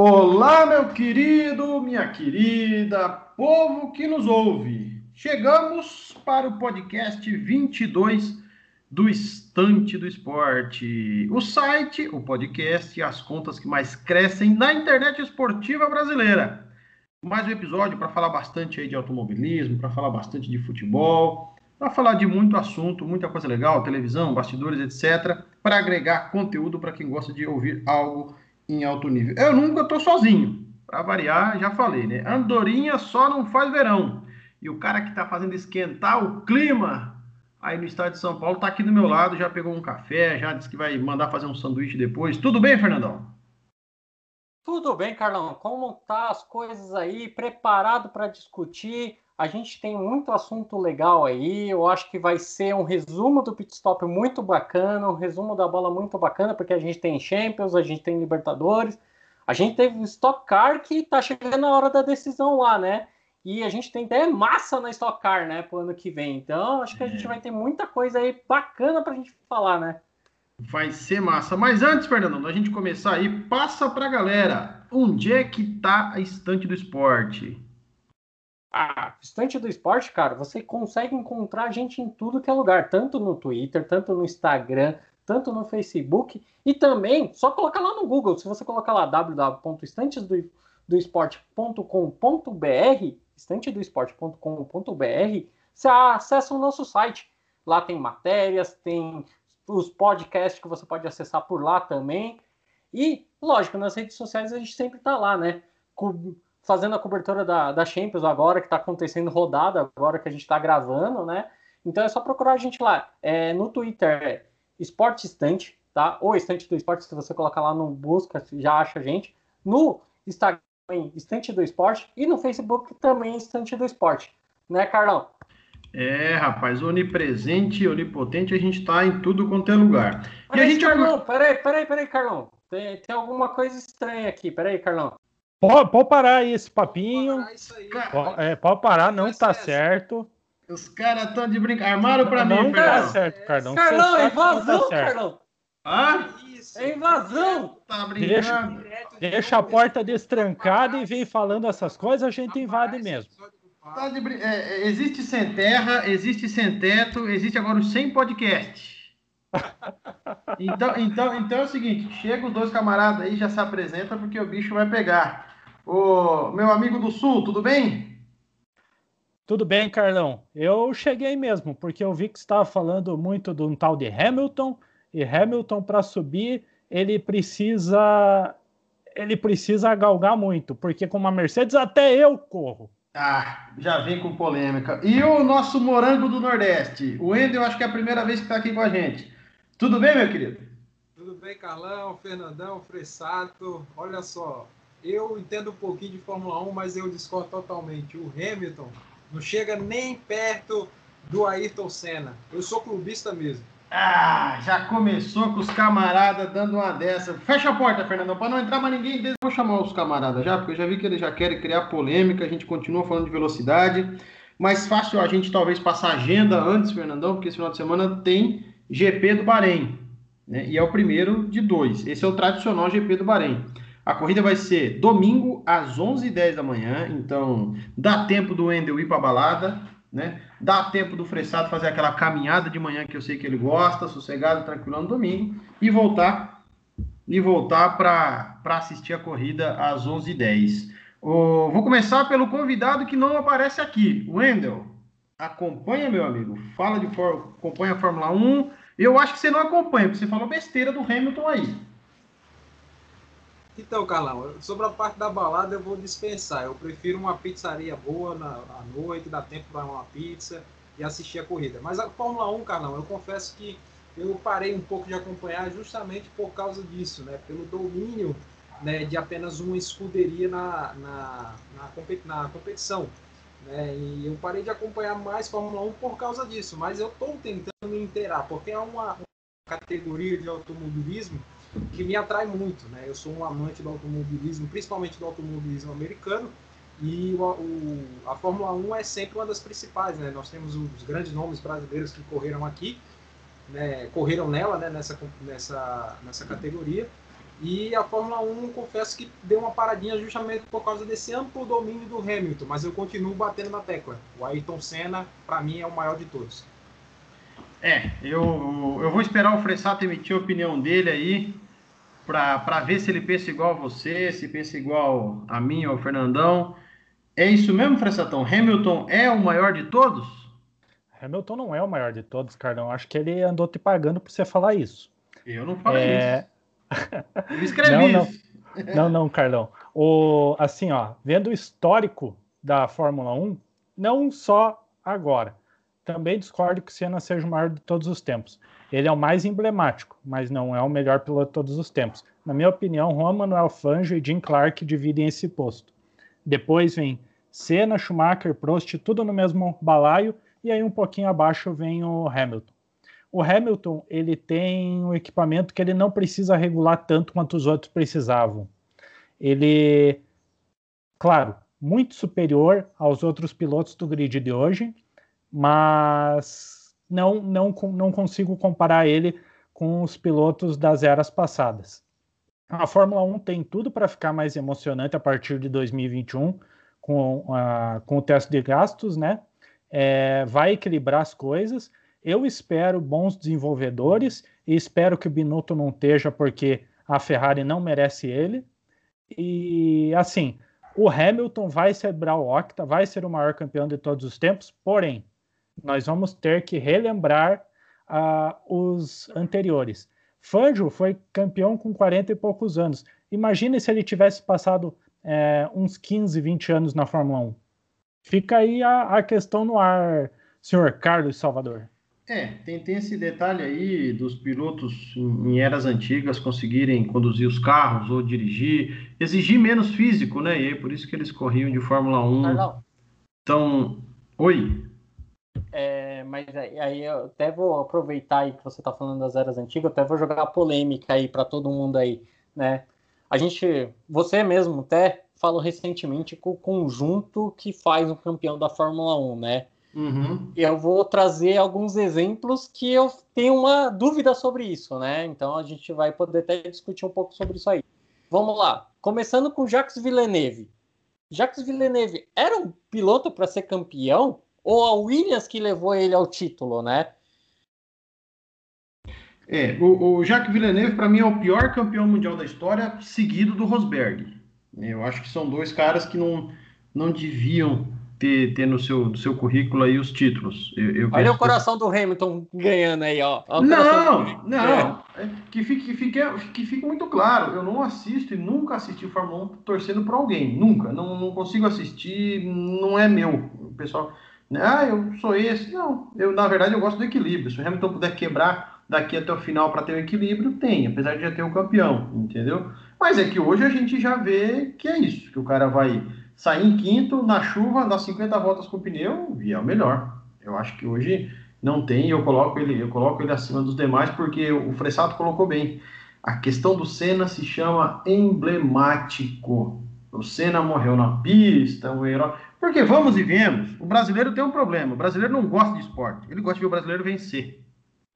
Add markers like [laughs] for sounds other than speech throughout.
Olá, meu querido, minha querida, povo que nos ouve. Chegamos para o podcast 22 do Estante do Esporte. O site, o podcast e as contas que mais crescem na internet esportiva brasileira. Mais um episódio para falar bastante aí de automobilismo, para falar bastante de futebol, para falar de muito assunto, muita coisa legal, televisão, bastidores, etc, para agregar conteúdo para quem gosta de ouvir algo em alto nível. Eu nunca estou sozinho, para variar, já falei, né? Andorinha só não faz verão. E o cara que está fazendo esquentar o clima aí no estado de São Paulo está aqui do meu lado, já pegou um café, já disse que vai mandar fazer um sanduíche depois. Tudo bem, Fernandão? Tudo bem, Carlão. Como tá as coisas aí? Preparado para discutir? A gente tem muito assunto legal aí. Eu acho que vai ser um resumo do pit stop muito bacana, um resumo da bola muito bacana, porque a gente tem Champions, a gente tem Libertadores, a gente teve o Stock Car que tá chegando a hora da decisão lá, né? E a gente tem até massa na Stock Car, né, pro ano que vem. Então, acho que a gente é. vai ter muita coisa aí bacana pra gente falar, né? Vai ser massa. Mas antes, Fernando, da gente começar aí, passa pra galera onde é que tá a estante do esporte. A estante do esporte, cara, você consegue encontrar gente em tudo que é lugar, tanto no Twitter, tanto no Instagram, tanto no Facebook e também só colocar lá no Google. Se você colocar lá www.estantesdoesporte.com.br, estantedoesporte.com.br, você acessa o nosso site. Lá tem matérias, tem os podcasts que você pode acessar por lá também. E, lógico, nas redes sociais a gente sempre está lá, né? Fazendo a cobertura da, da Champions agora, que está acontecendo rodada, agora que a gente está gravando, né? Então é só procurar a gente lá. É, no Twitter é Esporte Estante, tá? Ou Estante do Esporte, se você colocar lá no busca, já acha a gente. No Instagram, Estante do Esporte. E no Facebook também Estante do Esporte. Né, Carlão? É, rapaz, onipresente, onipotente, a gente tá em tudo quanto é lugar. Mas, e a gente... Carlão, peraí, peraí, peraí, Carlão. Tem, tem alguma coisa estranha aqui. Peraí, Carlão. Pode, pode parar aí esse papinho. Pode, é, pode parar, não tá certo. Os caras estão de brincar. Armaram pra não mim, Não tá certo, Cardão. Carlão, é invasão, tá Carlão. Ah? É invasão. Tá brincando. Deixa, deixa a porta destrancada e vem falando essas coisas, a gente invade mesmo. Tá de, é, é, existe sem terra, existe sem teto, existe agora o sem podcast. [laughs] Então, então, então é o seguinte: chega os dois camaradas aí, já se apresenta, porque o bicho vai pegar. Ô, meu amigo do Sul, tudo bem? Tudo bem, Carlão. Eu cheguei mesmo, porque eu vi que você estava falando muito de um tal de Hamilton, e Hamilton, para subir, ele precisa. Ele precisa galgar muito, porque com uma Mercedes até eu corro. Ah, já vem com polêmica. E o nosso morango do Nordeste? O Wendel, acho que é a primeira vez que está aqui com a gente. Tudo bem, meu querido? Tudo bem, Carlão, Fernandão, Fressato. Olha só, eu entendo um pouquinho de Fórmula 1, mas eu discordo totalmente. O Hamilton não chega nem perto do Ayrton Senna. Eu sou clubista mesmo. Ah, já começou com os camaradas dando uma dessa. Fecha a porta, Fernandão, para não entrar mais ninguém. Vou chamar os camaradas já, porque eu já vi que eles já querem criar polêmica. A gente continua falando de velocidade. Mais fácil a gente talvez passar agenda antes, Fernandão, porque esse final de semana tem GP do Bahrein. Né? E é o primeiro de dois. Esse é o tradicional GP do Bahrein. A corrida vai ser domingo às 11h10 da manhã. Então, dá tempo do Wendel ir para a balada. Né? Dá tempo do Fressado fazer aquela caminhada de manhã que eu sei que ele gosta, sossegado, tranquilo no domingo. E voltar e voltar para assistir a corrida às 11h10. Oh, vou começar pelo convidado que não aparece aqui, Wendel. Acompanha, meu amigo. Fala de acompanha a Fórmula 1, eu acho que você não acompanha, porque você falou besteira do Hamilton aí. Então, Carlão, sobre a parte da balada eu vou dispensar. Eu prefiro uma pizzaria boa na, à noite, dar tempo para uma pizza e assistir a corrida. Mas a Fórmula 1, Carlão, eu confesso que eu parei um pouco de acompanhar justamente por causa disso, né? Pelo domínio né, de apenas uma escuderia na, na, na, na competição. Né? E eu parei de acompanhar mais Fórmula 1 por causa disso, mas eu estou tentando me inteirar, porque é uma, uma, categoria de automobilismo que me atrai muito. Né? Eu sou um amante do automobilismo, principalmente do automobilismo americano, e o, o, a Fórmula 1 é sempre uma das principais. Né? Nós temos os grandes nomes brasileiros que correram aqui, né? correram nela, né? nessa, nessa, nessa categoria. E a Fórmula 1, confesso que deu uma paradinha justamente por causa desse amplo domínio do Hamilton, mas eu continuo batendo na tecla. O Ayrton Senna, para mim, é o maior de todos. É, eu, eu vou esperar o Fressato emitir a opinião dele aí, para ver se ele pensa igual a você, se pensa igual a mim ou ao Fernandão. É isso mesmo, Fressatão? Hamilton é o maior de todos? Hamilton não é o maior de todos, Carlão. Acho que ele andou te pagando para você falar isso. Eu não falei é... isso. [laughs] Eu escrevi não, isso. Não, não, não, Carlão. O, assim, ó, vendo o histórico da Fórmula 1, não só agora. Também discordo que o Senna seja o maior de todos os tempos. Ele é o mais emblemático, mas não é o melhor piloto de todos os tempos. Na minha opinião, Juan Manuel Fangio e Jim Clark dividem esse posto. Depois vem Senna, Schumacher, Prost, tudo no mesmo balaio, e aí um pouquinho abaixo vem o Hamilton. O Hamilton, ele tem um equipamento que ele não precisa regular tanto quanto os outros precisavam. Ele, claro, muito superior aos outros pilotos do grid de hoje, mas não, não, não consigo comparar ele com os pilotos das eras passadas. A Fórmula 1 tem tudo para ficar mais emocionante a partir de 2021 com, uh, com o teste de gastos, né? É, vai equilibrar as coisas. Eu espero bons desenvolvedores e espero que o Binotto não esteja porque a Ferrari não merece ele. E assim, o Hamilton vai celebrar o Octa, vai ser o maior campeão de todos os tempos, porém, nós vamos ter que relembrar uh, os anteriores. Fangio foi campeão com 40 e poucos anos. Imagine se ele tivesse passado é, uns 15, 20 anos na Fórmula 1. Fica aí a, a questão no ar, senhor Carlos Salvador. É, tem, tem esse detalhe aí dos pilotos em eras antigas conseguirem conduzir os carros ou dirigir, exigir menos físico, né? E é por isso que eles corriam de Fórmula 1. Então, oi. Mas aí eu até vou aproveitar aí que você está falando das eras antigas, até vou jogar a polêmica aí para todo mundo aí, né? A gente, você mesmo até falou recentemente com o conjunto que faz o campeão da Fórmula 1, né? Uhum. Eu vou trazer alguns exemplos que eu tenho uma dúvida sobre isso, né? Então a gente vai poder até discutir um pouco sobre isso aí. Vamos lá. Começando com Jacques Villeneuve. Jacques Villeneuve era um piloto para ser campeão? Ou a Williams que levou ele ao título, né? É, o, o Jacques Villeneuve, para mim, é o pior campeão mundial da história, seguido do Rosberg. Eu acho que são dois caras que não, não deviam ter, ter no, seu, no seu currículo aí os títulos. Eu, eu Olha o coração que... do Hamilton ganhando aí, ó. Não, não. É. Que, fique, que, fique, que fique muito claro, eu não assisto e nunca assisti Fórmula 1 torcendo para alguém. Nunca. Não, não consigo assistir, não é meu. O pessoal ah, eu sou esse. Não, eu na verdade eu gosto do equilíbrio. Se o Hamilton puder quebrar daqui até o final para ter um equilíbrio, tem, apesar de já ter o um campeão, entendeu? Mas é que hoje a gente já vê que é isso, que o cara vai sair em quinto na chuva, dar 50 voltas com o pneu e é o melhor. Eu acho que hoje não tem, eu coloco ele, eu coloco ele acima dos demais porque o Fressato colocou bem. A questão do Senna se chama emblemático. O Senna morreu na pista, o herói. Porque vamos e viemos, o brasileiro tem um problema. O brasileiro não gosta de esporte, ele gosta de ver o brasileiro vencer.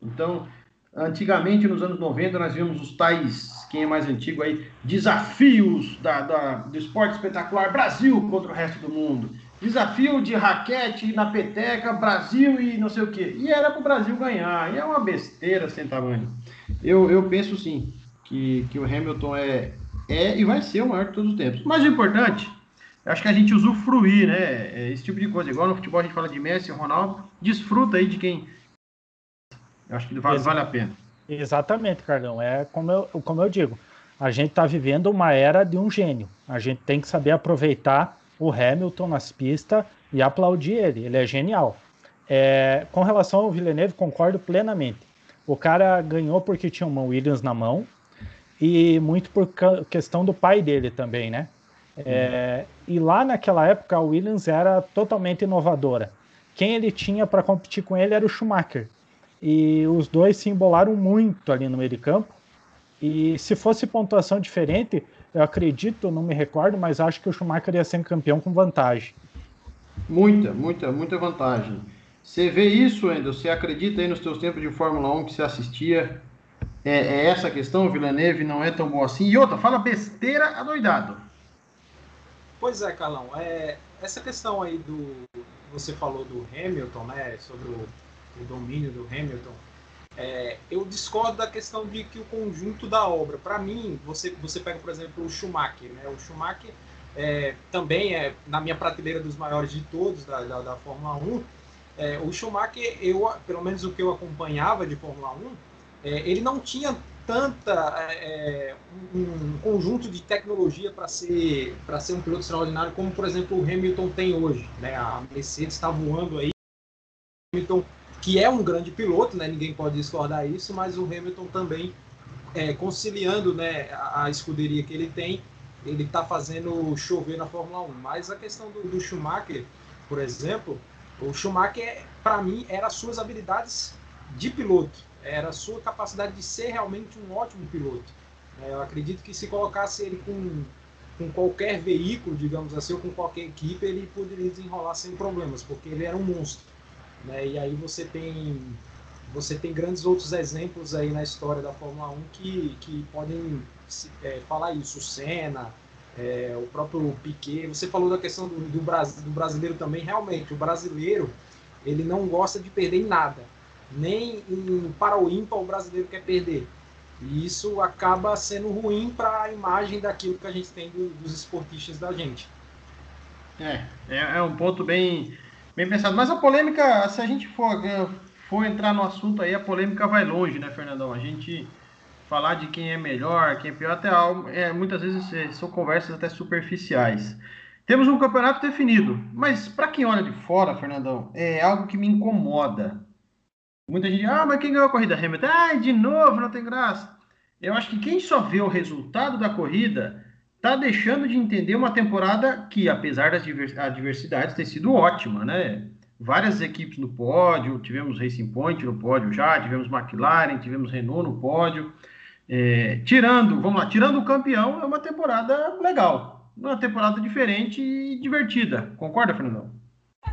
Então, antigamente, nos anos 90, nós vimos os tais, quem é mais antigo aí, desafios da, da, do esporte espetacular Brasil contra o resto do mundo. Desafio de raquete na peteca, Brasil e não sei o quê. E era para o Brasil ganhar. E é uma besteira sem tamanho. Eu, eu penso sim que, que o Hamilton é, é e vai ser o maior de todos os tempos. Mas o importante acho que a gente usufruir, né? É, esse tipo de coisa. Igual no futebol a gente fala de Messi Ronaldo. Desfruta aí de quem. Eu acho que vale, vale a pena. Exatamente, Carlão. É como eu, como eu digo. A gente está vivendo uma era de um gênio. A gente tem que saber aproveitar o Hamilton nas pistas e aplaudir ele. Ele é genial. É, com relação ao Villeneuve, concordo plenamente. O cara ganhou porque tinha uma Williams na mão e muito por questão do pai dele também, né? É, e lá naquela época a Williams era totalmente inovadora. Quem ele tinha para competir com ele era o Schumacher. E os dois se embolaram muito ali no meio de campo. E se fosse pontuação diferente, eu acredito, não me recordo, mas acho que o Schumacher ia ser campeão com vantagem. Muita, muita, muita vantagem. Você vê isso, Endo? Você acredita aí nos seus tempos de Fórmula 1 que você assistia? é, é essa questão, Villeneuve não é tão bom assim. E outra, fala besteira adoidado. Pois é, Carlão. É, essa questão aí do. Você falou do Hamilton, né? Sobre o, o domínio do Hamilton. É, eu discordo da questão de que o conjunto da obra. Para mim, você, você pega, por exemplo, o Schumacher. Né? O Schumacher é, também é na minha prateleira dos maiores de todos da, da, da Fórmula 1. É, o Schumacher, eu, pelo menos o que eu acompanhava de Fórmula 1, é, ele não tinha tanta é, um, um, conjunto de tecnologia para ser para ser um piloto extraordinário como por exemplo o Hamilton tem hoje né? A Mercedes está voando aí. Hamilton que é um grande piloto né? Ninguém pode discordar isso mas o Hamilton também é, conciliando né a, a, escuderia que ele tem ele está fazendo chover na Fórmula 1 mas a questão do, do Schumacher por exemplo o Schumacher para mim era as suas habilidades de piloto era a sua capacidade de ser realmente um ótimo piloto. É, eu acredito que se colocasse ele com, com qualquer veículo, digamos assim, ou com qualquer equipe, ele poderia desenrolar sem problemas, porque ele era um monstro. Né? E aí você tem você tem grandes outros exemplos aí na história da Fórmula 1 que, que podem é, falar isso. O Senna, é, o próprio Piquet. Você falou da questão do, do, do brasileiro também. Realmente, o brasileiro ele não gosta de perder em nada nem em, para o o brasileiro quer perder. E isso acaba sendo ruim para a imagem daquilo que a gente tem do, dos esportistas da gente. É, é, é, um ponto bem, bem pensado. Mas a polêmica, se a gente for, é, for entrar no assunto aí, a polêmica vai longe, né, Fernandão? A gente falar de quem é melhor, quem é pior, até é, muitas vezes é, são conversas até superficiais. Temos um campeonato definido, mas para quem olha de fora, Fernandão, é algo que me incomoda. Muita gente, ah, mas quem ganhou a corrida? Hamilton. Ah, de novo, não tem graça. Eu acho que quem só vê o resultado da corrida tá deixando de entender uma temporada que, apesar das adversidades, tem sido ótima, né? Várias equipes no pódio, tivemos Racing Point no pódio já, tivemos McLaren, tivemos Renault no pódio. É, tirando, vamos lá, tirando o campeão, é uma temporada legal. Uma temporada diferente e divertida. Concorda, Fernandão?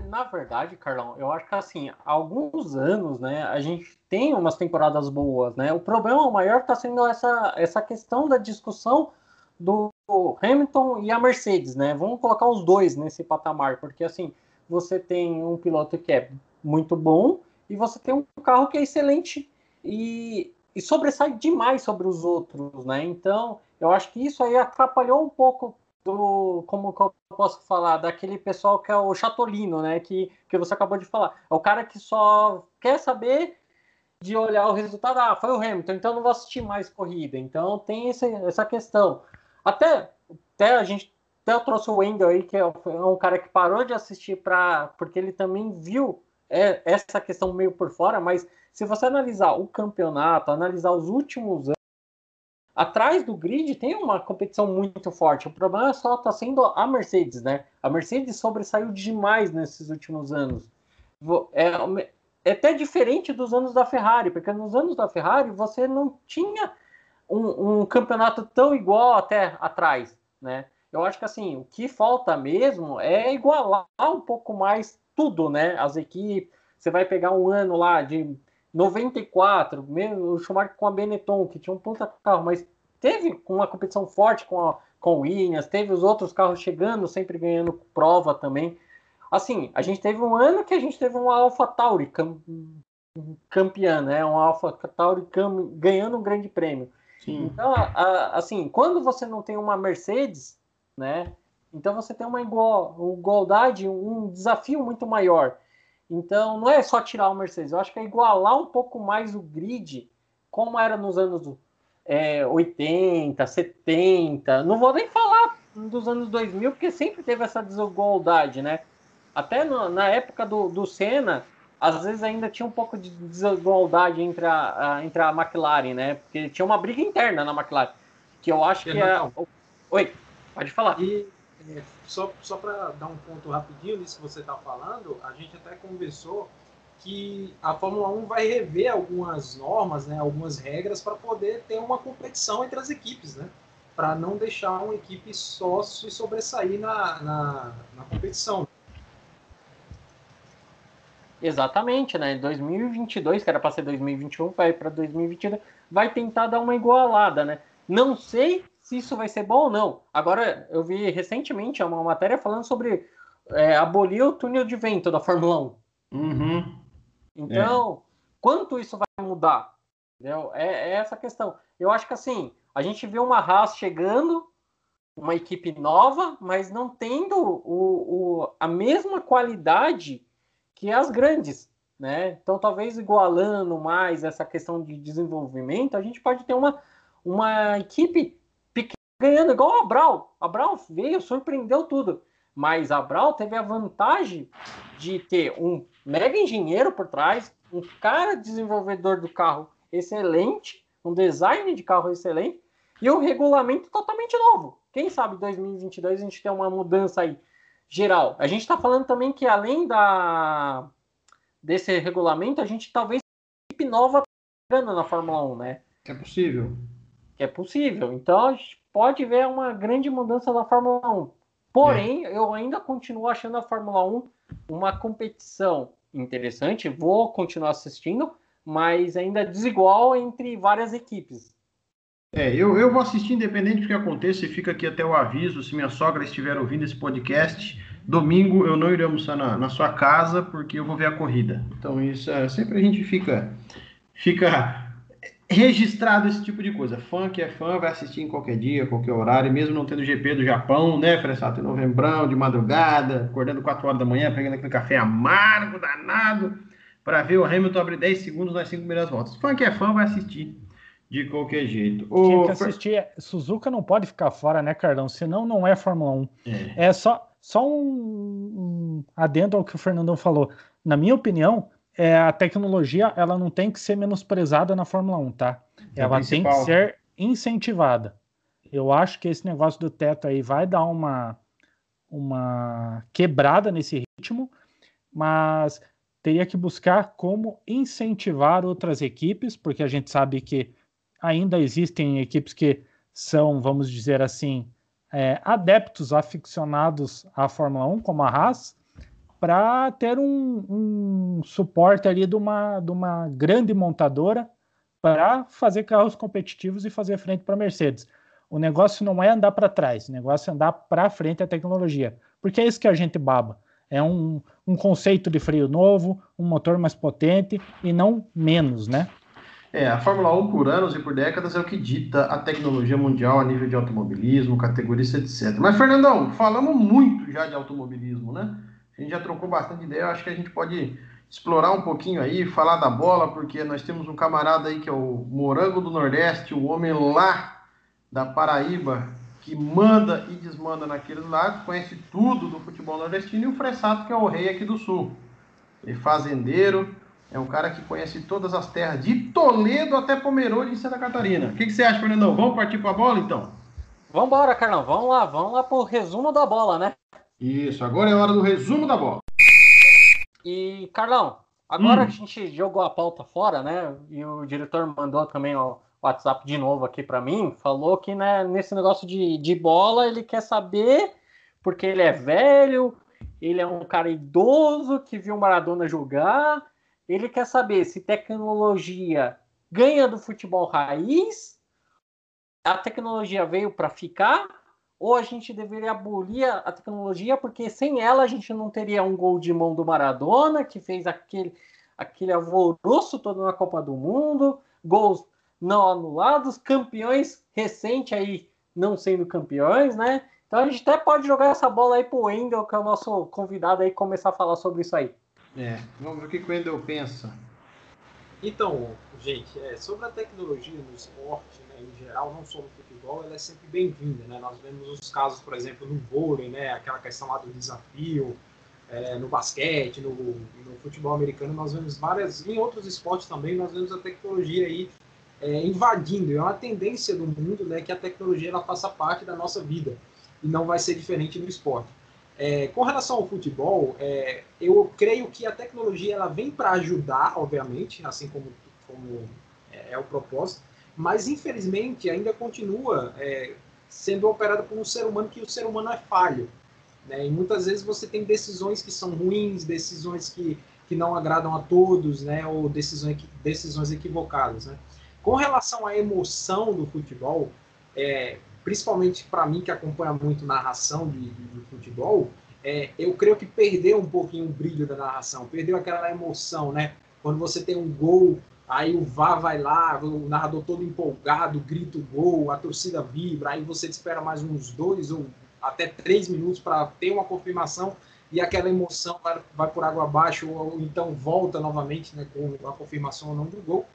Na verdade, Carlão, eu acho que assim, há alguns anos, né, a gente tem umas temporadas boas, né? O problema maior está sendo essa, essa questão da discussão do Hamilton e a Mercedes, né? Vamos colocar os dois nesse patamar, porque assim, você tem um piloto que é muito bom e você tem um carro que é excelente e, e sobressai demais sobre os outros, né? Então, eu acho que isso aí atrapalhou um pouco do como que eu posso falar daquele pessoal que é o chatolino, né? Que, que você acabou de falar. É o cara que só quer saber de olhar o resultado. Ah, foi o Hamilton, então não vou assistir mais corrida. Então tem esse, essa questão. Até, até a gente até trouxe o Wendel aí, que é um cara que parou de assistir para porque ele também viu é, essa questão meio por fora, mas se você analisar o campeonato, analisar os últimos anos atrás do grid tem uma competição muito forte. O problema só está sendo a Mercedes, né? A Mercedes sobressaiu demais nesses últimos anos. É, é até diferente dos anos da Ferrari, porque nos anos da Ferrari você não tinha um, um campeonato tão igual até atrás, né? Eu acho que assim, o que falta mesmo é igualar um pouco mais tudo, né? As equipes, você vai pegar um ano lá de 94, mesmo o Schumacher com a Benetton, que tinha um puta carro, mas teve uma competição forte com a com o Williams, teve os outros carros chegando, sempre ganhando prova também. Assim, a gente teve um ano que a gente teve uma Alpha Tauri cam, campeã, né? Um Alpha Tauri cam, ganhando um grande prêmio. Sim. Então, a, a, assim, quando você não tem uma Mercedes, né? Então você tem uma igual, igualdade, um desafio muito maior. Então, não é só tirar o Mercedes, eu acho que é igualar um pouco mais o grid, como era nos anos é, 80, 70. Não vou nem falar dos anos 2000, porque sempre teve essa desigualdade, né? Até no, na época do, do Senna, às vezes ainda tinha um pouco de desigualdade entre a, a, entre a McLaren, né? Porque tinha uma briga interna na McLaren, que eu acho que é... Oi, pode falar. E é, só, só para dar um ponto rapidinho nisso que você está falando, a gente até conversou que a Fórmula 1 vai rever algumas normas, né, algumas regras para poder ter uma competição entre as equipes, né, para não deixar uma equipe só se sobressair na, na, na competição. Exatamente, né? 2022, que era para ser 2021, vai para 2022, vai tentar dar uma igualada, né? Não sei se isso vai ser bom ou não. Agora, eu vi recentemente uma matéria falando sobre é, abolir o túnel de vento da Fórmula 1. Uhum. Então, é. quanto isso vai mudar? Entendeu? É, é, essa questão. Eu acho que assim, a gente vê uma Haas chegando, uma equipe nova, mas não tendo o, o, a mesma qualidade que as grandes. Né? Então, talvez igualando mais essa questão de desenvolvimento, a gente pode ter uma, uma equipe ganhando, igual a Brau. A Brau veio, surpreendeu tudo. Mas a Brau teve a vantagem de ter um mega engenheiro por trás, um cara desenvolvedor do carro excelente, um design de carro excelente e um regulamento totalmente novo. Quem sabe 2022 a gente tem uma mudança aí geral. A gente está falando também que além da desse regulamento, a gente talvez equipe nova na Fórmula 1, né? É possível. É possível. Então a gente pode ver uma grande mudança da Fórmula 1. Porém, é. eu ainda continuo achando a Fórmula 1 uma competição interessante. Vou continuar assistindo, mas ainda desigual entre várias equipes. É, eu, eu vou assistir independente do que aconteça e fica aqui até o aviso, se minha sogra estiver ouvindo esse podcast, domingo eu não irei almoçar na, na sua casa porque eu vou ver a corrida. Então isso é, sempre a gente fica fica registrado esse tipo de coisa. Fã que é fã vai assistir em qualquer dia, qualquer horário, mesmo não tendo GP do Japão, né, Fressato, em novembrão, de madrugada, acordando 4 horas da manhã, pegando aquele café amargo, danado, para ver o Hamilton abrir 10 segundos nas 5 primeiras voltas. Fã que é fã vai assistir de qualquer jeito. Tinha que assistir. Suzuka não pode ficar fora, né, Carlão? Senão não é Fórmula 1. É, é só, só um, um adendo ao que o Fernandão falou. Na minha opinião, é, a tecnologia ela não tem que ser menosprezada na Fórmula 1, tá? É ela tem que ser incentivada. Eu acho que esse negócio do teto aí vai dar uma, uma quebrada nesse ritmo, mas teria que buscar como incentivar outras equipes, porque a gente sabe que ainda existem equipes que são, vamos dizer assim, é, adeptos, aficionados à Fórmula 1, como a Haas, para ter um, um, suporte ali de uma, de uma grande montadora para fazer carros competitivos e fazer frente para a Mercedes. O negócio não é andar para trás, o negócio é andar para frente a tecnologia, porque é isso que a gente baba. É um, um conceito de freio novo, um motor mais potente e não menos, né? É, a Fórmula 1 por anos e por décadas é o que dita a tecnologia mundial a nível de automobilismo, categorias, etc. Mas, Fernandão, falamos muito já de automobilismo, né? A gente já trocou bastante ideia, acho que a gente pode explorar um pouquinho aí, falar da bola, porque nós temos um camarada aí que é o Morango do Nordeste, o homem lá da Paraíba, que manda e desmanda naqueles lados, conhece tudo do futebol nordestino, e o Fressato, que é o rei aqui do Sul. Ele é fazendeiro, é um cara que conhece todas as terras, de Toledo até Pomerode, em Santa Catarina. O que, que você acha, Fernandão? Vamos partir para a bola, então? Vamos embora, Carlão. Vamos lá, vamos lá para o resumo da bola, né? Isso, agora é hora do resumo da bola. E, Carlão, agora hum. a gente jogou a pauta fora, né? E o diretor mandou também o WhatsApp de novo aqui para mim. Falou que né, nesse negócio de, de bola ele quer saber, porque ele é velho, ele é um cara idoso que viu Maradona jogar ele quer saber se tecnologia ganha do futebol raiz, a tecnologia veio para ficar, ou a gente deveria abolir a tecnologia, porque sem ela a gente não teria um gol de mão do Maradona, que fez aquele, aquele alvoroço todo na Copa do Mundo, gols não anulados, campeões recente aí não sendo campeões, né? Então a gente até pode jogar essa bola aí pro Wendel, que é o nosso convidado aí, começar a falar sobre isso aí. É, vamos ver o que, o Wendel pensa. Então, gente, é, sobre a tecnologia no esporte, né, em geral, não só no futebol, ela é sempre bem-vinda. Né? Nós vemos os casos, por exemplo, no vôlei, né, aquela questão lá do desafio, é, no basquete, no, no, futebol americano, nós vemos várias, em outros esportes também, nós vemos a tecnologia aí é, invadindo. É uma tendência do mundo né, que a tecnologia ela faça parte da nossa vida e não vai ser diferente no esporte. É, com relação ao futebol, é, eu creio que a tecnologia ela vem para ajudar, obviamente, assim como, como é, é, o propósito, mas infelizmente ainda continua é, sendo operada por um ser humano que o ser humano é falho. Né? E muitas vezes você tem decisões que são ruins, decisões que, que não agradam a todos, né? ou decisões, decisões equivocadas. Né? Com relação à emoção do futebol, é, principalmente para mim que acompanha muito narração de, de, de futebol, é, eu creio que perdeu um pouquinho o brilho da narração, perdeu aquela emoção, né? Quando você tem um gol, aí o VAR vai lá, o narrador todo empolgado, grita o gol, a torcida vibra, aí você espera mais uns dois ou até três minutos para ter uma confirmação e aquela emoção vai, vai por água abaixo ou, ou então volta novamente né, com a confirmação ou não do gol.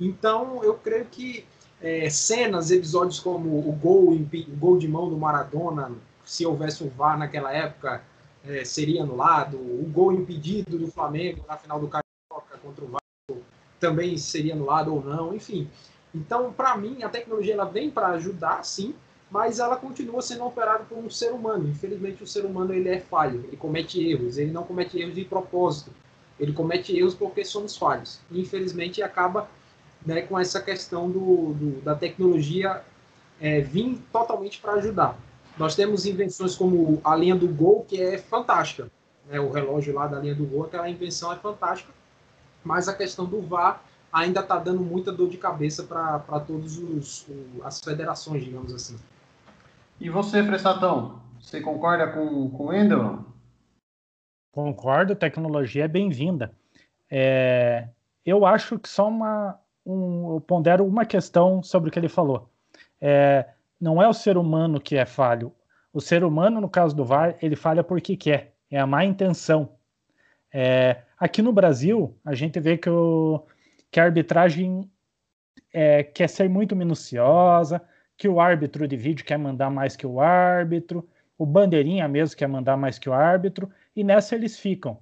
Então, eu creio que é, cenas, episódios como o gol, o gol de mão do Maradona, se houvesse um VAR naquela época, é, seria anulado. O gol impedido do Flamengo na final do Carioca contra o Vasco também seria anulado ou não, enfim. Então, para mim, a tecnologia ela vem para ajudar, sim, mas ela continua sendo operada por um ser humano. Infelizmente, o ser humano ele é falho, ele comete erros, ele não comete erros de propósito, ele comete erros porque somos falhos. E, infelizmente, acaba né, com essa questão do, do da tecnologia é, vir totalmente para ajudar. Nós temos invenções como a linha do gol, que é fantástica. Né, o relógio lá da linha do gol, aquela invenção é fantástica, mas a questão do VAR ainda está dando muita dor de cabeça para todas as federações, digamos assim. E você, Fressatão, você concorda com, com o Endel? Concordo, tecnologia é bem-vinda. É, eu acho que só uma. Um, eu pondero uma questão sobre o que ele falou. É, não é o ser humano que é falho. O ser humano, no caso do VAR, ele falha porque quer. É a má intenção. É, aqui no Brasil, a gente vê que, o, que a arbitragem é, quer ser muito minuciosa, que o árbitro de vídeo quer mandar mais que o árbitro, o bandeirinha mesmo quer mandar mais que o árbitro, e nessa eles ficam.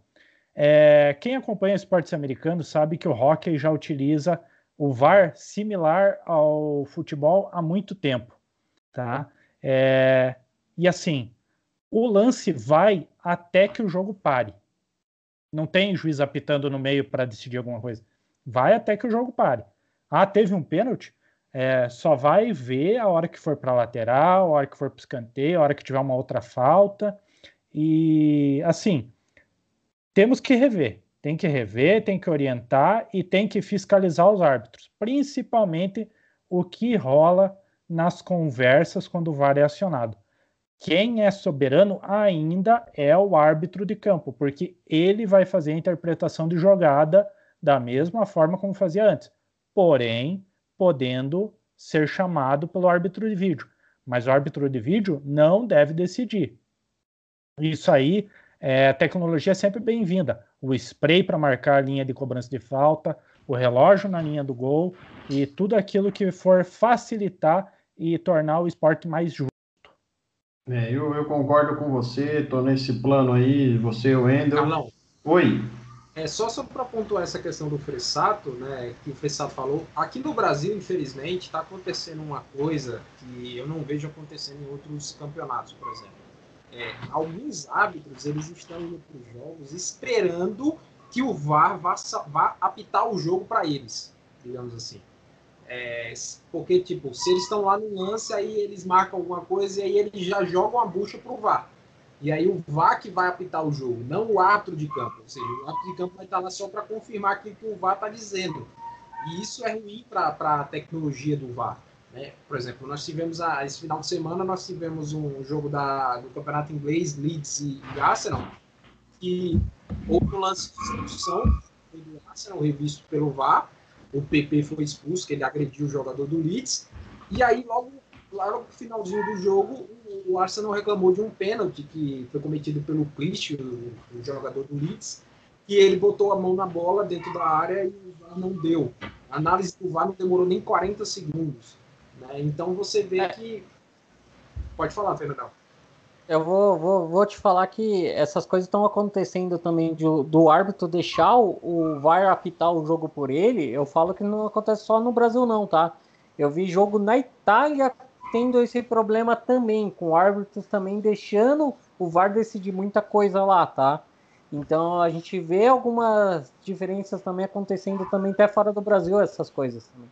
É, quem acompanha esportes americanos sabe que o hockey já utiliza o VAR similar ao futebol há muito tempo, tá? É, e assim, o lance vai até que o jogo pare. Não tem juiz apitando no meio para decidir alguma coisa. Vai até que o jogo pare. Ah, teve um pênalti? É, só vai ver a hora que for para a lateral, a hora que for para o escanteio, a hora que tiver uma outra falta. E assim, temos que rever. Tem que rever, tem que orientar e tem que fiscalizar os árbitros, principalmente o que rola nas conversas quando o VAR é acionado. Quem é soberano ainda é o árbitro de campo, porque ele vai fazer a interpretação de jogada da mesma forma como fazia antes. Porém, podendo ser chamado pelo árbitro de vídeo. Mas o árbitro de vídeo não deve decidir. Isso aí, é, a tecnologia é sempre bem-vinda. O spray para marcar a linha de cobrança de falta, o relógio na linha do gol e tudo aquilo que for facilitar e tornar o esporte mais justo. É, eu, eu concordo com você, estou nesse plano aí, você, o Wendel. Não. Oi. É só só para pontuar essa questão do Fressato, né, que o Fressato falou, aqui no Brasil, infelizmente, está acontecendo uma coisa que eu não vejo acontecendo em outros campeonatos, por exemplo. É, alguns árbitros eles estão indo para os jogos esperando que o VAR vá, vá apitar o jogo para eles, digamos assim. É, porque, tipo, se eles estão lá no lance, aí eles marcam alguma coisa e aí eles já jogam a bucha para o VAR. E aí o VAR que vai apitar o jogo, não o árbitro de campo. Ou seja, o árbitro de campo vai estar lá só para confirmar aquilo que o VAR está dizendo. E isso é ruim para a tecnologia do VAR. Né? Por exemplo, nós tivemos, a, esse final de semana, nós tivemos um jogo da, do campeonato inglês, Leeds e, e Arsenal, que houve um lance de expulsão do Arsenal, revisto pelo VAR. O PP foi expulso, que ele agrediu o jogador do Leeds. E aí, logo Claro, no finalzinho do jogo, o Arsenal reclamou de um pênalti que foi cometido pelo Clich, o, o, jogador do Leeds, e ele botou a mão na bola dentro da área e o VAR não deu. A análise do VAR não demorou nem 40 segundos. Né? Então você vê é. que. Pode falar, Fernandão. Eu vou, vou, vou te falar que essas coisas estão acontecendo também de, do árbitro deixar o, o VAR apitar o jogo por ele. Eu falo que não acontece só no Brasil, não, tá? Eu vi jogo na Itália tendo esse problema também, com árbitros também deixando o VAR decidir muita coisa lá, tá? Então a gente vê algumas diferenças também acontecendo também até fora do Brasil, essas coisas também.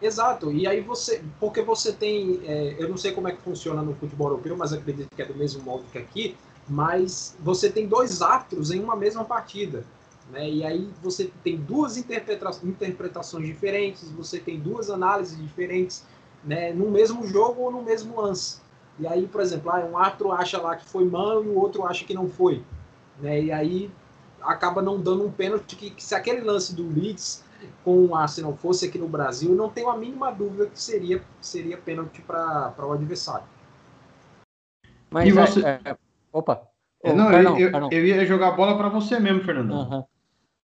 Exato, e aí você, porque você tem, é, eu não sei como é que funciona no futebol europeu, mas acredito que é do mesmo modo que aqui, mas você tem dois árbitros em uma mesma partida. Né? E aí você tem duas interpreta interpretações diferentes, você tem duas análises diferentes né? no mesmo jogo ou no mesmo lance. E aí, por exemplo, ah, um árbitro acha lá que foi mão e o outro acha que não foi. Né? E aí acaba não dando um pênalti que, que se aquele lance do Leeds com o Arsenal fosse aqui no Brasil, não tenho a mínima dúvida que seria, seria pênalti para o adversário. Mas e você... É, é... Opa. É, não, perdão, eu, eu, eu, ia jogar bola para você mesmo, Fernando. Uhum.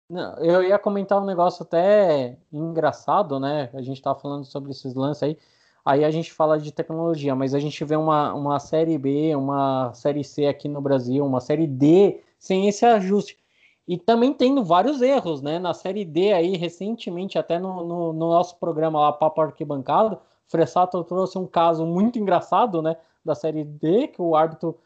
Não, eu ia comentar um negócio até engraçado, né? A gente estava falando sobre esses lances aí. Aí a gente fala de tecnologia, mas a gente vê uma, uma série B, uma série C aqui no Brasil, uma série D sem esse ajuste. E também tendo vários erros, né? Na série D aí, recentemente, até no, no, no nosso programa lá, Papo Arquibancado, Fressato trouxe um caso muito engraçado, né? Da série D, que o árbitro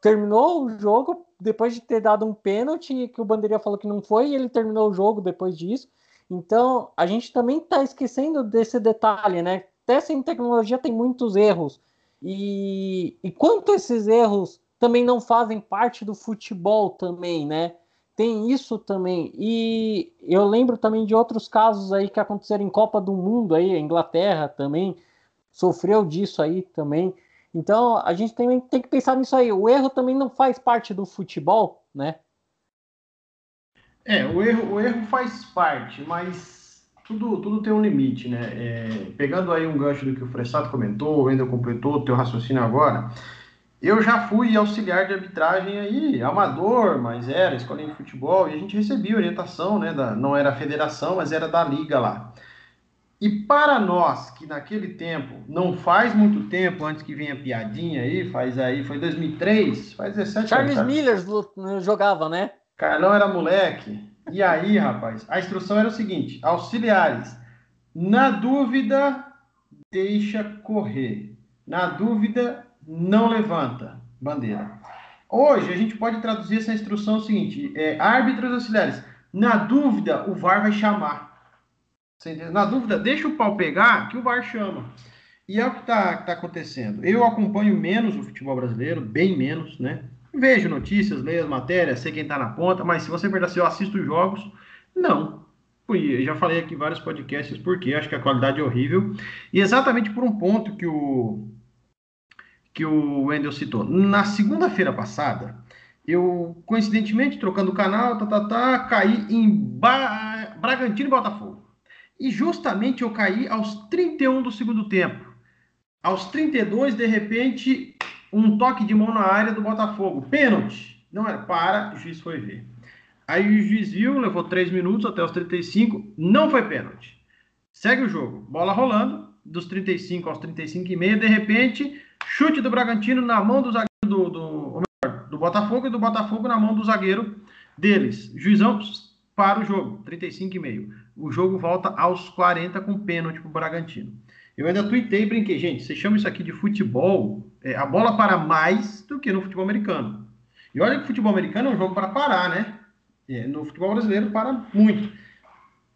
terminou o jogo depois de ter dado um pênalti que o Bandeirinha falou que não foi, e ele terminou o jogo depois disso. Então, a gente também está esquecendo desse detalhe, né? Até sem tecnologia tem muitos erros. E, e quanto esses erros também não fazem parte do futebol também, né? Tem isso também. E eu lembro também de outros casos aí que aconteceram em Copa do Mundo aí, a Inglaterra também sofreu disso aí também. Então a gente tem, tem que pensar nisso aí. O erro também não faz parte do futebol, né? É, o erro, o erro faz parte, mas tudo, tudo tem um limite, né? É, pegando aí um gancho do que o Fressato comentou, o Wendel completou o teu raciocínio agora. Eu já fui auxiliar de arbitragem aí, amador, mas era escolinha de futebol, e a gente recebia orientação, né? Da, não era a federação, mas era da liga lá. E para nós, que naquele tempo, não faz muito tempo, antes que venha piadinha aí, faz aí, foi 2003, faz 17 Charles anos. Charles Miller jogava, né? Carlão era moleque. E aí, rapaz, a instrução era o seguinte: auxiliares, na dúvida, deixa correr. Na dúvida, não levanta bandeira. Hoje a gente pode traduzir essa instrução o seguinte: é, árbitros auxiliares, na dúvida, o VAR vai chamar. Na dúvida, deixa o pau pegar que o VAR chama. E é o que está tá acontecendo. Eu acompanho menos o futebol brasileiro, bem menos, né? Vejo notícias, leio as matérias, sei quem está na ponta, mas se você perguntar se eu assisto os jogos, não. Eu já falei aqui vários podcasts porque acho que a qualidade é horrível. E exatamente por um ponto que o, que o Wendel citou. Na segunda-feira passada, eu, coincidentemente, trocando o canal, tá, tá, tá, caí em ba... Bragantino e Botafogo. E justamente eu caí aos 31 do segundo tempo. Aos 32, de repente, um toque de mão na área do Botafogo. Pênalti. Não era para, o juiz foi ver. Aí o juiz viu, levou 3 minutos até os 35, não foi pênalti. Segue o jogo. Bola rolando, dos 35 aos 35 e meio, de repente, Chute do Bragantino na mão do zagueiro do, do, melhor, do Botafogo e do Botafogo na mão do zagueiro deles. Juizão para o jogo, 35,5. O jogo volta aos 40 com pênalti para o Bragantino. Eu ainda tuitei e brinquei, gente, você chama isso aqui de futebol, é, a bola para mais do que no futebol americano. E olha que o futebol americano é um jogo para parar, né? É, no futebol brasileiro para muito.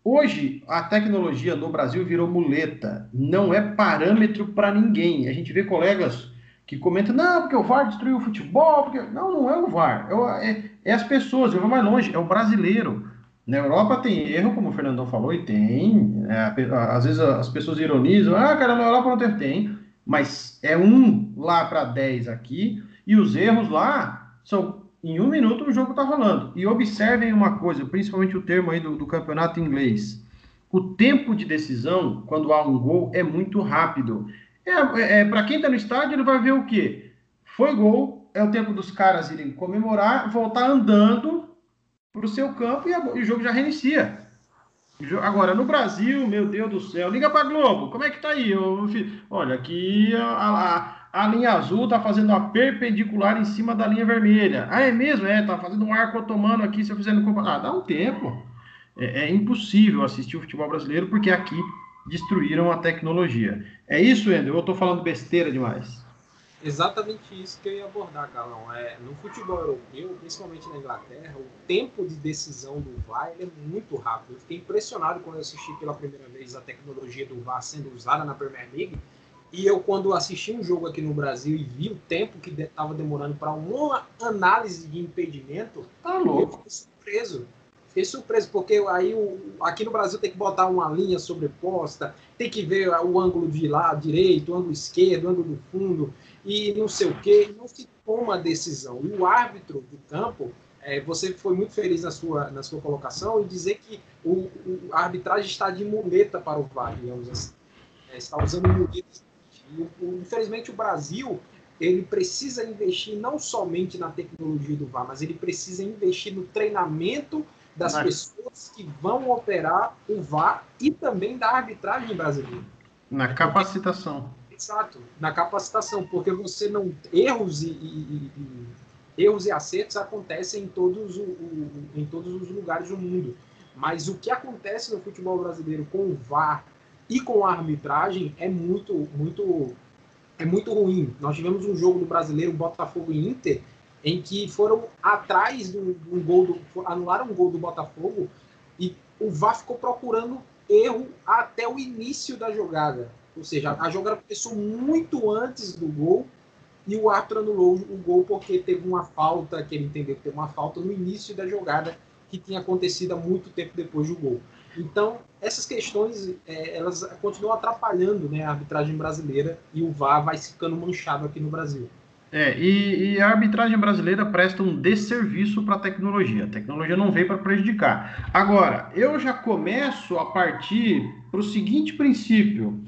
Hoje, a tecnologia no Brasil virou muleta, não é parâmetro para ninguém. A gente vê colegas que comentam, não, porque o VAR destruiu o futebol, porque... não, não é o VAR, é, é, é as pessoas, eu vou mais longe, é o brasileiro. Na Europa tem erro, como o Fernandão falou, e tem. É, às vezes as pessoas ironizam, ah, cara, na Europa não tem, tem, mas é um lá para 10 aqui, e os erros lá são em um minuto o jogo está rolando. E observem uma coisa, principalmente o termo aí do, do campeonato inglês. O tempo de decisão, quando há um gol, é muito rápido. É, é, é para quem está no estádio, ele vai ver o quê? Foi gol, é o tempo dos caras irem comemorar, voltar andando para o seu campo e, a, e, o jogo já reinicia. Agora, no Brasil, meu Deus do céu, liga para Globo, como é que tá aí? Eu, olha, aqui a, a a linha azul está fazendo uma perpendicular em cima da linha vermelha. Ah, é mesmo? É, tá fazendo um arco otomano aqui, se eu fizer no... Ah, dá um tempo. É, é, impossível assistir o futebol brasileiro porque aqui destruíram a tecnologia. É isso, Ender? Eu estou falando besteira demais. Exatamente isso que eu ia abordar, Carlão. É, no futebol europeu, principalmente na Inglaterra, o tempo de decisão do VAR é muito rápido. Eu fiquei impressionado quando eu assisti pela primeira vez a tecnologia do VAR sendo usada na Premier League E eu, quando assisti um jogo aqui no Brasil e vi o tempo que estava demorando para uma análise de impedimento, tá louco. eu fiquei surpreso. Fiquei surpreso, porque aí o, aqui no Brasil tem que botar uma linha sobreposta, tem que ver o ângulo de lado direito, o ângulo esquerdo, o ângulo do fundo, e não sei o quê. Não se toma a decisão. E o árbitro do campo, é, você foi muito feliz na sua, na sua colocação em dizer que o, o a arbitragem está de muleta para o VAR, digamos assim. É, está usando muletas infelizmente, o Brasil ele precisa investir não somente na tecnologia do VAR, mas ele precisa investir no treinamento das pessoas que vão operar o VAR e também da arbitragem brasileira. Na capacitação. Exato, na capacitação, porque você não erros e, e, e erros e acertos acontecem em todos, o, o, em todos os lugares do mundo. Mas o que acontece no futebol brasileiro com o VAR e com a arbitragem é muito, muito, é muito ruim. Nós tivemos um jogo do brasileiro, Botafogo e Inter, em que foram atrás do, do gol do, anularam um gol do Botafogo e o VAR ficou procurando erro até o início da jogada. Ou seja, a jogada começou muito antes do gol e o árbitro anulou o gol porque teve uma falta, que ele entendeu que teve uma falta no início da jogada que tinha acontecido há muito tempo depois do gol. Então, essas questões, é, elas continuam atrapalhando né, a arbitragem brasileira e o VAR vai ficando manchado aqui no Brasil. É, e, e a arbitragem brasileira presta um desserviço para a tecnologia. A tecnologia não veio para prejudicar. Agora, eu já começo a partir para o seguinte princípio.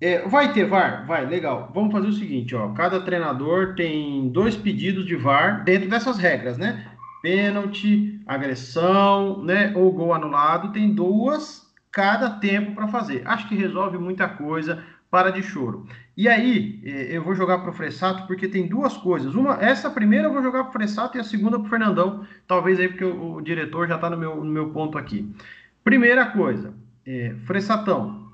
É, vai ter VAR? Vai, legal. Vamos fazer o seguinte, ó. Cada treinador tem dois pedidos de VAR dentro dessas regras, né? Pênalti, agressão, né, ou gol anulado, tem duas cada tempo para fazer. Acho que resolve muita coisa, para de choro. E aí, é, eu vou jogar para o Fressato porque tem duas coisas. Uma, essa primeira eu vou jogar para o Fressato e a segunda para o Fernandão, talvez aí porque o, o diretor já está no meu, no meu ponto aqui. Primeira coisa, é, Fressatão,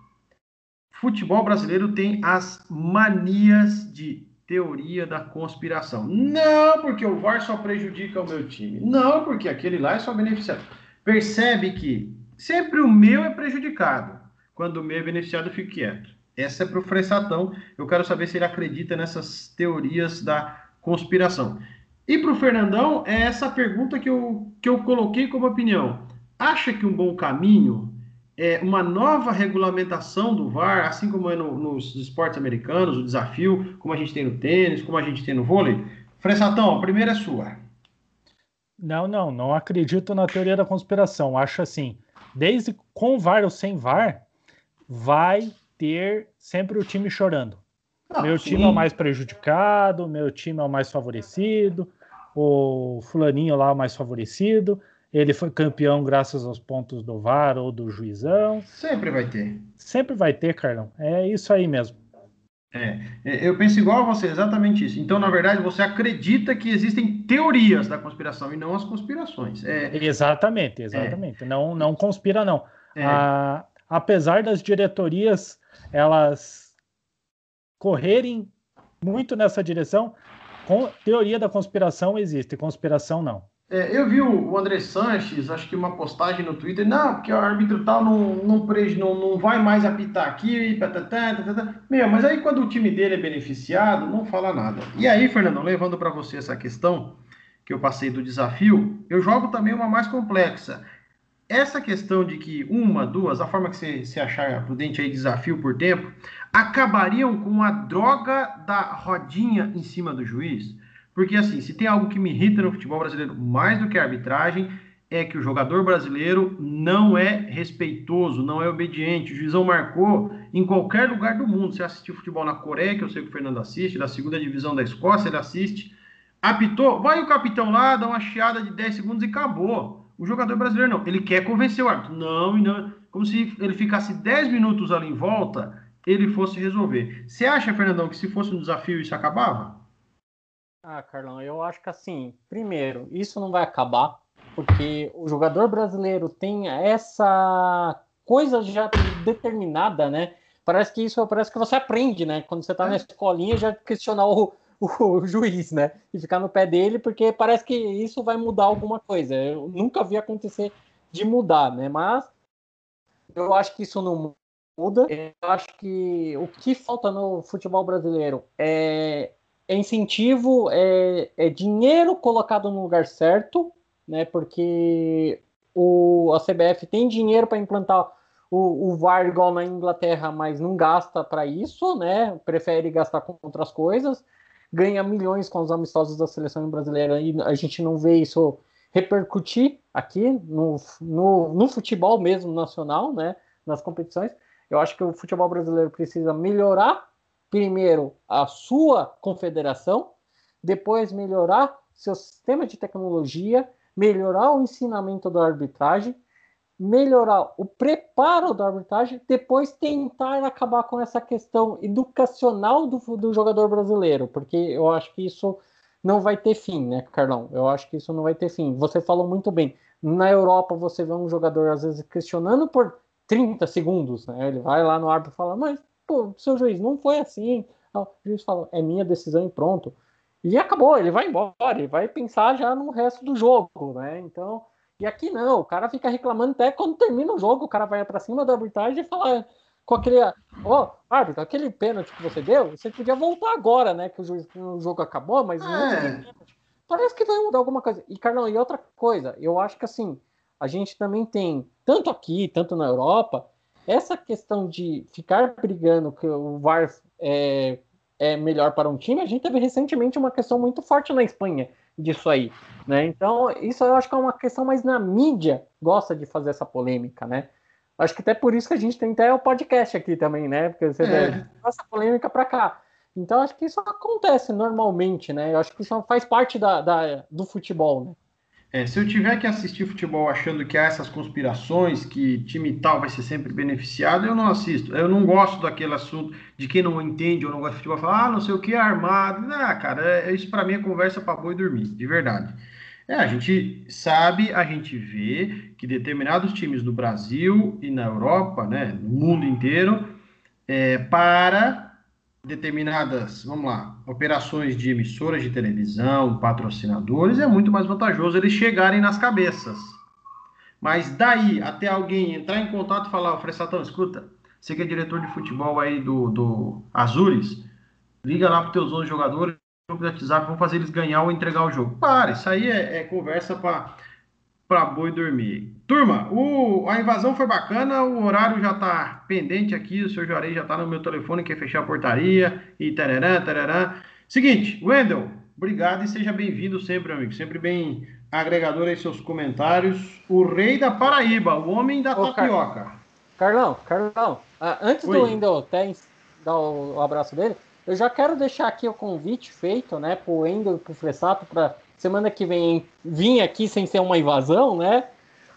futebol brasileiro tem as manias de teoria da conspiração. Não porque o VAR só prejudica o meu time. Não porque aquele lá é só beneficiado. Percebe que sempre o meu é prejudicado. Quando o meu é beneficiado, eu fico quieto. Essa é para o Fressatão. Eu quero saber se ele acredita nessas teorias da conspiração. E para o Fernandão, é essa pergunta que eu, que eu coloquei como opinião. Acha que um bom caminho é, uma nova regulamentação do VAR, assim como é no, nos esportes americanos, o desafio, como a gente tem no tênis, como a gente tem no vôlei? Fressatão, a primeira é sua. Não, não, não acredito na teoria da conspiração. Acho assim, desde com VAR ou sem VAR, vai ter sempre o time chorando. Ah, meu sim. time é o mais prejudicado, meu time é o mais favorecido, o fulaninho lá é o mais favorecido. Ele foi campeão graças aos pontos do VAR ou do juizão. Sempre vai ter. Sempre vai ter, Carlão. É isso aí mesmo. É, é, eu penso igual a você, exatamente isso. Então, na verdade, você acredita que existem teorias da conspiração e não as conspirações. É, exatamente, exatamente. É, não, não conspira, não. É. A, apesar das diretorias elas correrem muito nessa direção, com, teoria da conspiração existe, conspiração não. É, eu vi o, André Sanches, acho que uma postagem no Twitter, não, porque o árbitro tal não, não, não, não vai mais apitar aqui, patatá, patatá. Meu, mas aí quando o time dele é beneficiado, não fala nada. E aí, Fernando, levando para você essa questão que eu passei do desafio, eu jogo também uma mais complexa. Essa questão de que uma, duas, a forma que você, você achar prudente aí, desafio por tempo, acabariam com a droga da rodinha em cima do juiz. Porque, assim, se tem algo que me irrita no futebol brasileiro mais do que a arbitragem, é que o jogador brasileiro não é respeitoso, não é obediente. O juizão marcou em qualquer lugar do mundo. Você assistiu futebol na Coreia, que eu sei que o Fernando assiste, da segunda divisão da Escócia, ele assiste. Apitou, vai o capitão lá, dá uma chiada de 10 segundos e acabou. O jogador brasileiro não, ele quer convencer o árbitro. Não, não. Como se ele ficasse 10 minutos ali em volta, ele fosse resolver. Você acha, Fernandão, que se fosse um desafio isso acabava? Ah, Carlão, eu acho que assim, primeiro, isso não vai acabar, porque o jogador brasileiro tem essa coisa já determinada, né? Parece que isso parece que você aprende, né? Quando você tá na é. escolinha, já questionar o, o, o, juiz, né? E ficar no pé dele, porque parece que isso vai mudar alguma coisa. Eu nunca vi acontecer de mudar, né? Mas eu acho que isso não muda. Eu acho que o que falta no futebol brasileiro é, é incentivo, é, é, dinheiro colocado no lugar certo, né? Porque o, a CBF tem dinheiro para implantar o, o VAR igual na Inglaterra, mas não gasta para isso, né? Prefere gastar com outras coisas. Ganha milhões com os amistosos da seleção brasileira e a gente não vê isso repercutir aqui no, no, no futebol mesmo nacional, né? Nas competições. Eu acho que o futebol brasileiro precisa melhorar primeiro a sua confederação, depois melhorar seu sistema de tecnologia, melhorar o ensinamento da arbitragem, melhorar o preparo da arbitragem, depois tentar acabar com essa questão educacional do, do jogador brasileiro, porque eu acho que isso não vai ter fim, né, Carlão? Eu acho que isso não vai ter fim. Você falou muito bem. Na Europa, você vê um jogador, às vezes, questionando por 30 segundos, né? Ele vai lá no árbitro e fala, mas, pô, seu juiz, não foi assim. O juiz fala, é minha decisão e pronto. E acabou, ele vai embora, ele vai pensar já no resto do jogo, né? Então, e aqui não, o cara fica reclamando até quando termina o jogo, o cara vai para cima da arbitragem e fala com aquele, ó, oh, árbitro, aquele pênalti que você deu, você podia voltar agora, né? Que o, juiz, o jogo acabou, mas é. parece que vai mudar alguma coisa. E Carlão, e outra coisa, eu acho que assim, a gente também tem, tanto aqui, tanto na Europa, essa questão de ficar brigando que o VAR é, é melhor para um time, a gente teve recentemente uma questão muito forte na Espanha disso aí, né? Então, isso eu acho que é uma questão mais na mídia gosta de fazer essa polêmica, né? Acho que até por isso que a gente tem até o podcast aqui também, né? Porque você é. essa polêmica para cá. Então, acho que isso acontece normalmente, né? Eu acho que isso faz parte da, da do futebol, né? É, se eu tiver que assistir futebol achando que há essas conspirações, que time tal vai ser sempre beneficiado, eu não assisto. Eu não gosto daquele assunto de quem não entende ou não gosta de futebol, falar, ah, não sei o que, é armado. Não, cara, é, isso para mim é conversa para boi dormir, de verdade. É, a gente sabe, a gente vê que determinados times do Brasil e na Europa, né, no mundo inteiro, é, para determinadas, vamos lá, operações de emissoras de televisão, patrocinadores, é muito mais vantajoso eles chegarem nas cabeças. Mas daí até alguém entrar em contato e falar, Fressatão, escuta, você que é diretor de futebol aí do, do Azures, liga lá para teus 11 jogadores, no WhatsApp, vamos fazer eles ganhar ou entregar o jogo. Para, isso aí é, é conversa para boi dormir. Turma, o, a invasão foi bacana, o horário já está pendente aqui, o senhor Juarez já está no meu telefone, quer fechar a portaria e tarará, tarará. Seguinte, Wendel, obrigado e seja bem-vindo sempre, amigo, sempre bem agregador aí seus comentários. O rei da Paraíba, o homem da Ô, tapioca. Car... Carlão, Carlão, ah, antes Oi. do Wendel até dar o, o, abraço dele, eu já quero deixar aqui o convite feito, né, pro Wendel e pro Fressato para semana que vem vim aqui sem ser uma invasão, né?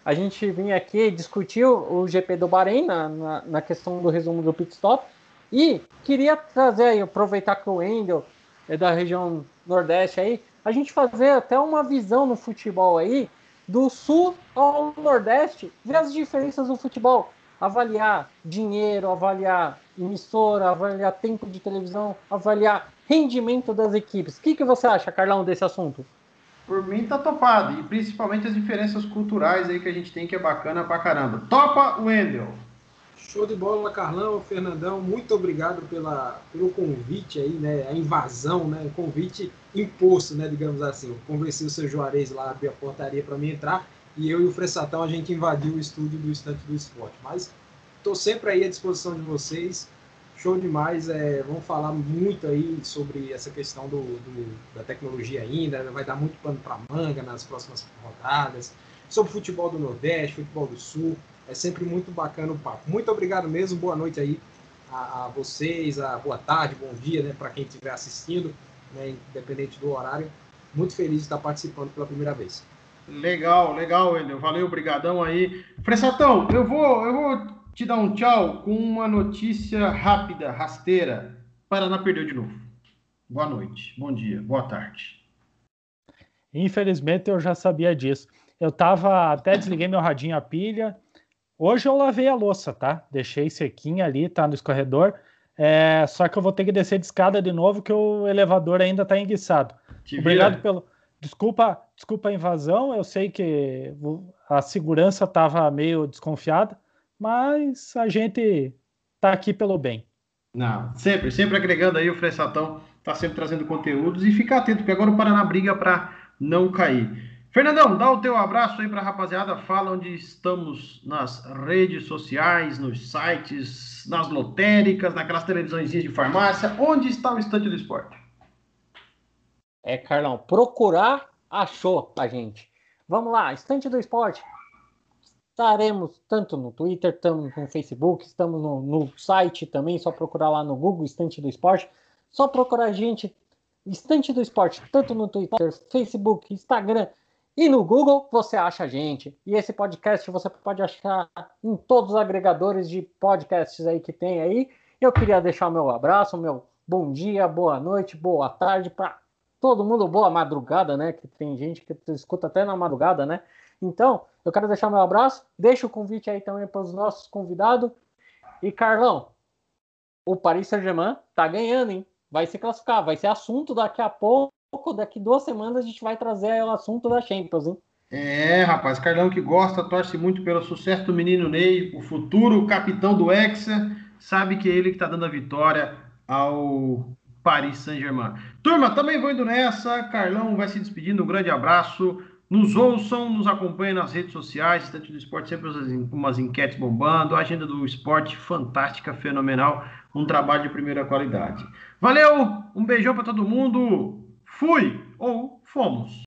A gente vinha aqui discutir o GP do Bahrein na, na, na questão do resumo do pit stop e queria trazer aí, aproveitar que o Wendel é da região Nordeste aí, a gente fazer até uma visão no futebol aí do Sul ao Nordeste, ver as diferenças do futebol, avaliar dinheiro, avaliar emissora, avaliar tempo de televisão, avaliar rendimento das equipes. O que, que você acha, Carlão, desse assunto? Por mim tá topado. E principalmente as diferenças culturais aí que a gente tem que é bacana pra caramba. Topa, Wendel! Show de bola, Carlão, Fernandão. Muito obrigado pela, pelo convite aí, né? A invasão, né? Convite imposto, né? Digamos assim. Eu convenci o seu Juarez lá abrir a portaria para mim entrar e eu e o Fressatão a gente invadiu o estúdio do Estante do Esporte. Mas estou sempre aí à disposição de vocês. Show demais. É, vamos falar muito aí sobre essa questão do, do da tecnologia ainda. Vai dar muito pano para manga nas próximas rodadas. Sobre futebol do Nordeste, futebol do Sul. É sempre muito bacana o papo. Muito obrigado mesmo. Boa noite aí a, a vocês. A, boa tarde, bom dia, né, para quem estiver assistindo, né, independente do horário. Muito feliz de estar participando pela primeira vez. Legal, legal, Enel. Valeu, brigadão aí. Fressatão, eu vou, eu vou te dar um tchau com uma notícia rápida, rasteira. Paraná perdeu de novo. Boa noite, bom dia, boa tarde. Infelizmente eu já sabia disso. Eu tava até desliguei meu radinho a pilha. Hoje eu lavei a louça, tá? Deixei sequinha ali, tá no escorredor. É, só que eu vou ter que descer de escada de novo, que o elevador ainda tá enguiçado. Te Obrigado vira. pelo. Desculpa, desculpa a invasão. Eu sei que a segurança estava meio desconfiada, mas a gente tá aqui pelo bem. Não, sempre, sempre agregando aí o Fressatão, tá sempre trazendo conteúdos e fica atento, porque agora o Paraná briga para não cair. Fernandão, dá o teu abraço aí para a rapaziada, fala onde estamos nas redes sociais, nos sites, nas lotéricas, naquelas televisões de farmácia, onde está o estante do esporte? É, Carlão, procurar achou a gente. Vamos lá, estante do esporte. Estaremos tanto no Twitter, estamos no Facebook, estamos no, no, site também, só procurar lá no Google, Estante do Esporte. Só procurar a gente, Estante do Esporte, tanto no Twitter, Facebook, Instagram e no Google, você acha a gente. E esse podcast você pode achar em todos os agregadores de podcasts aí que tem aí. Eu queria deixar o meu abraço, meu bom dia, boa noite, boa tarde para todo mundo, boa madrugada, né? Que tem gente que escuta até na madrugada, né? Então, eu quero deixar meu abraço, deixa o convite aí também para os nossos convidados. E Carlão, o Paris Saint-Germain tá ganhando, hein? Vai se classificar, vai ser assunto daqui a pouco, daqui duas semanas a gente vai trazer o assunto da Champions, hein? É, rapaz, Carlão que gosta, torce muito pelo sucesso do menino Ney, o futuro capitão do Hexa, sabe que é ele que tá dando a vitória ao Paris Saint-Germain. Turma, também vou indo nessa, Carlão vai se despedindo, um grande abraço. Nos ouçam, nos acompanhem nas redes sociais, Estante do Esporte, sempre umas enquetes bombando, a agenda do esporte fantástica, fenomenal, um trabalho de primeira qualidade. Valeu, um beijão para todo mundo, fui ou fomos!